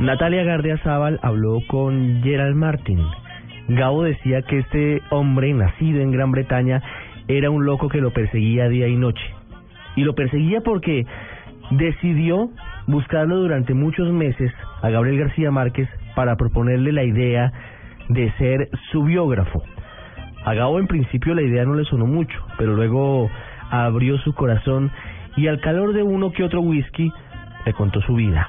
Natalia Gardia Zaval habló con Gerald Martin. Gabo decía que este hombre, nacido en Gran Bretaña, era un loco que lo perseguía día y noche. Y lo perseguía porque decidió buscarlo durante muchos meses a Gabriel García Márquez para proponerle la idea de ser su biógrafo. A Gabo en principio la idea no le sonó mucho, pero luego abrió su corazón y al calor de uno que otro whisky le contó su vida,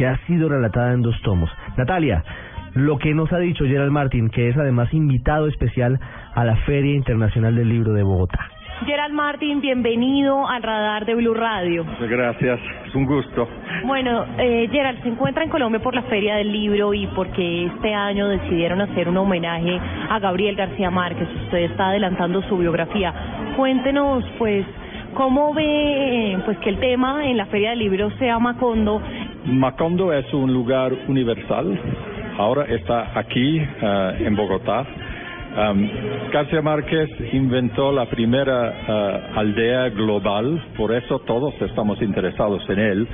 que ha sido relatada en dos tomos. Natalia, lo que nos ha dicho Gerald Martin, que es además invitado especial a la Feria Internacional del Libro de Bogotá. Gerald Martin, bienvenido al radar de Blue Radio. Gracias, es un gusto. Bueno, eh, Gerald, se encuentra en Colombia por la Feria del Libro y porque este año decidieron hacer un homenaje a Gabriel García Márquez. Usted está adelantando su biografía. Cuéntenos, pues, cómo ve pues que el tema en la Feria del Libro sea Macondo. Macondo es un lugar universal. Ahora está aquí eh, en Bogotá Um, García Márquez inventó la primera uh, aldea global, por eso todos estamos interesados en él.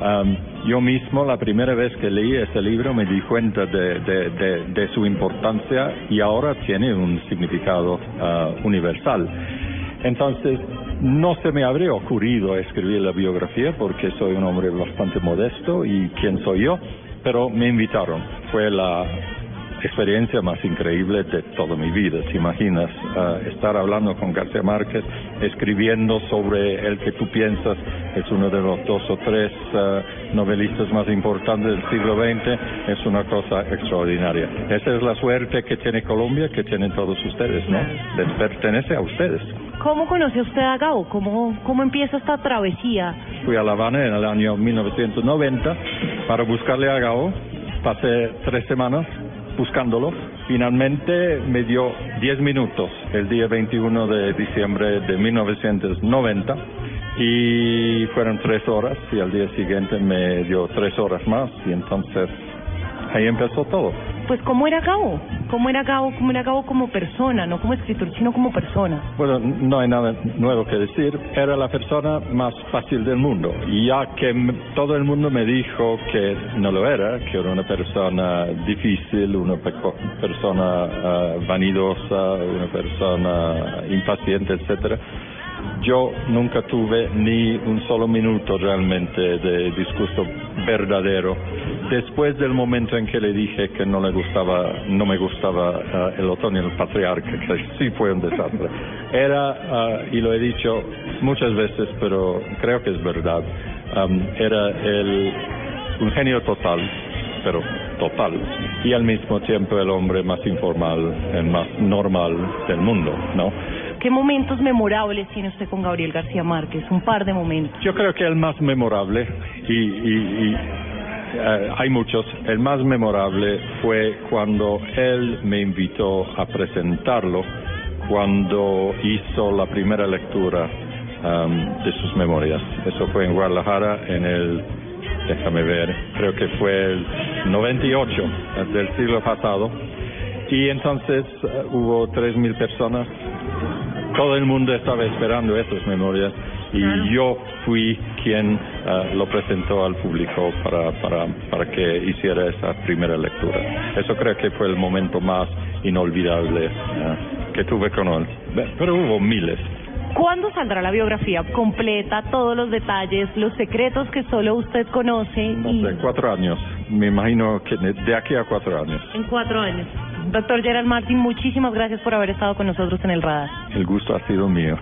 Um, yo mismo, la primera vez que leí este libro, me di cuenta de, de, de, de su importancia y ahora tiene un significado uh, universal. Entonces, no se me habría ocurrido escribir la biografía porque soy un hombre bastante modesto y quién soy yo, pero me invitaron. Fue la experiencia más increíble de toda mi vida. ¿Te imaginas uh, estar hablando con García Márquez, escribiendo sobre el que tú piensas es uno de los dos o tres uh, novelistas más importantes del siglo XX? Es una cosa extraordinaria. Esa es la suerte que tiene Colombia, que tienen todos ustedes, ¿no? Les pertenece a ustedes. ¿Cómo conoce usted a Gabo? ¿Cómo, ¿Cómo empieza esta travesía? Fui a La Habana en el año 1990 para buscarle a Gabo. Pasé tres semanas buscándolo. Finalmente me dio 10 minutos el día 21 de diciembre de 1990 y fueron tres horas y al día siguiente me dio tres horas más y entonces ahí empezó todo. Pues cómo era Gabo, cómo era Gabo, cómo era Gabo como persona, no como escritor, sino como persona. Bueno, no hay nada nuevo que decir. Era la persona más fácil del mundo. Ya que todo el mundo me dijo que no lo era, que era una persona difícil, una persona uh, vanidosa, una persona impaciente, etcétera yo nunca tuve ni un solo minuto realmente de discurso verdadero. Después del momento en que le dije que no le gustaba, no me gustaba uh, el otoño el patriarca, que sí fue un desastre. Era, uh, y lo he dicho muchas veces, pero creo que es verdad, um, era el, un genio total, pero total, y al mismo tiempo el hombre más informal, el más normal del mundo, ¿no? ¿Qué momentos memorables tiene usted con Gabriel García Márquez? Un par de momentos. Yo creo que el más memorable, y, y, y uh, hay muchos, el más memorable fue cuando él me invitó a presentarlo, cuando hizo la primera lectura um, de sus memorias. Eso fue en Guadalajara en el, déjame ver, creo que fue el 98 del siglo pasado. Y entonces uh, hubo tres mil personas todo el mundo estaba esperando esas memorias y yo fui quien uh, lo presentó al público para, para, para que hiciera esa primera lectura. Eso creo que fue el momento más inolvidable uh, que tuve con él. Pero hubo miles. ¿Cuándo saldrá la biografía completa, todos los detalles, los secretos que solo usted conoce? No sé, cuatro años. Me imagino que de aquí a cuatro años. En cuatro años. Doctor Gerald Martin, muchísimas gracias por haber estado con nosotros en el radar. El gusto ha sido mío.